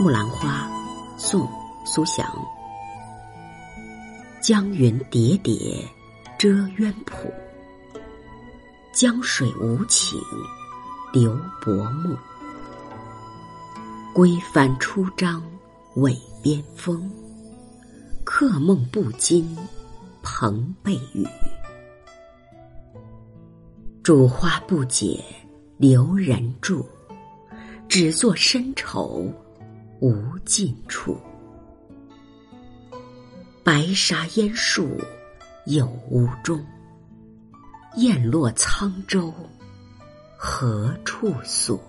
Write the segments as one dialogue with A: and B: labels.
A: 木兰花，宋·苏翔。江云叠叠遮渊浦，江水无情流薄暮。归帆出张尾边风，客梦不禁蓬被雨。主花不解留人住，只作深愁无尽处。白沙烟树有无中？雁落沧洲何处所？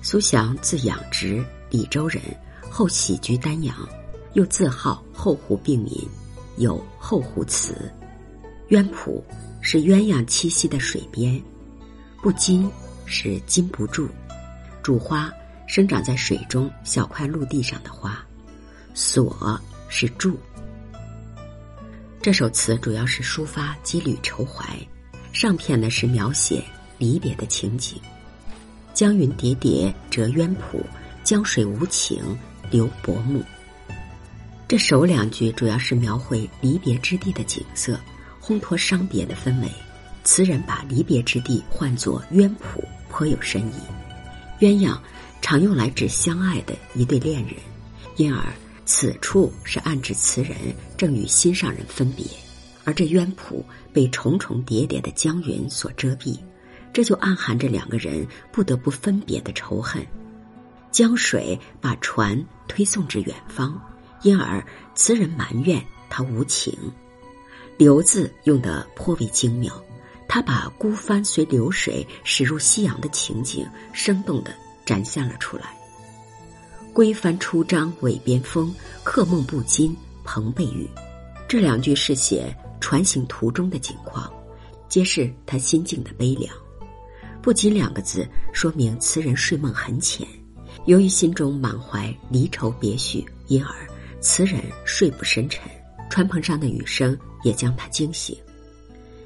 A: 苏翔字养直，李州人，后徙居丹阳，又自号后湖病民，有后湖词。鸢浦是鸳鸯栖息的水边，不禁是禁不住，主花。生长在水中小块陆地上的花，锁是住。这首词主要是抒发羁旅愁怀，上片呢是描写离别的情景。江云叠叠折鸢浦，江水无情流薄暮。这首两句主要是描绘离别之地的景色，烘托伤别的氛围。词人把离别之地唤作鸳浦，颇有深意。鸳鸯。常用来指相爱的一对恋人，因而此处是暗指词人正与心上人分别，而这鸳浦被重重叠叠的江云所遮蔽，这就暗含着两个人不得不分别的仇恨。江水把船推送至远方，因而词人埋怨他无情。留字用得颇为精妙，他把孤帆随流水驶入夕阳的情景，生动的。展现了出来。归帆出张尾边风，客梦不禁蓬被雨。这两句是写船行途中的景况，揭示他心境的悲凉。不仅两个字说明词人睡梦很浅，由于心中满怀离愁别绪，因而词人睡不深沉。船篷上的雨声也将他惊醒。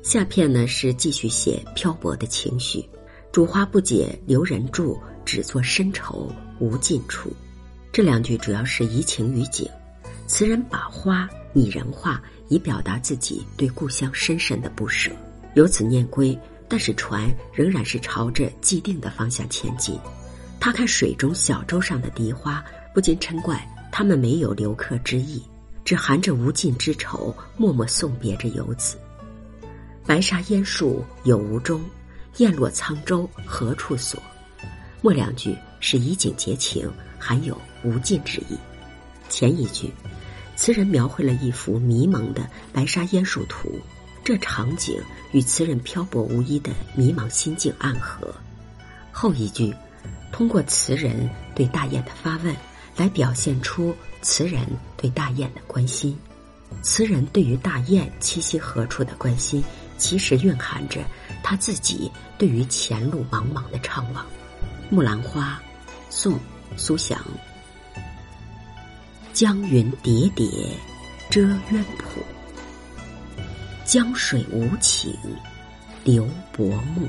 A: 下片呢是继续写漂泊的情绪。主花不解留人住，只作深愁无尽处。这两句主要是移情于景，词人把花拟人化，以表达自己对故乡深深的不舍。由此念归，但是船仍然是朝着既定的方向前进。他看水中小舟上的荻花，不禁嗔怪他们没有留客之意，只含着无尽之愁，默默送别着游子。白沙烟树有无中？雁落沧洲何处所？末两句是以景结情，含有无尽之意。前一句，词人描绘了一幅迷蒙的白沙烟树图，这场景与词人漂泊无依的迷茫心境暗合。后一句，通过词人对大雁的发问，来表现出词人对大雁的关心。词人对于大雁栖息何处的关心。其实蕴含着他自己对于前路茫茫的怅惘。木兰花，宋·苏翔。江云叠叠遮渊浦，江水无情流薄暮。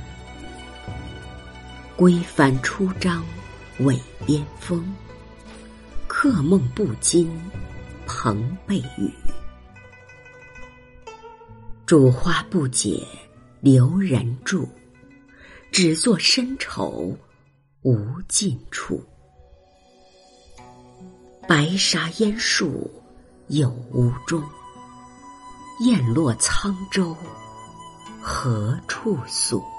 A: 归帆出张尾边风，客梦不惊蓬被雨。主花不解留人住，只作深愁无尽处。白沙烟树有无中？雁落沧洲何处所？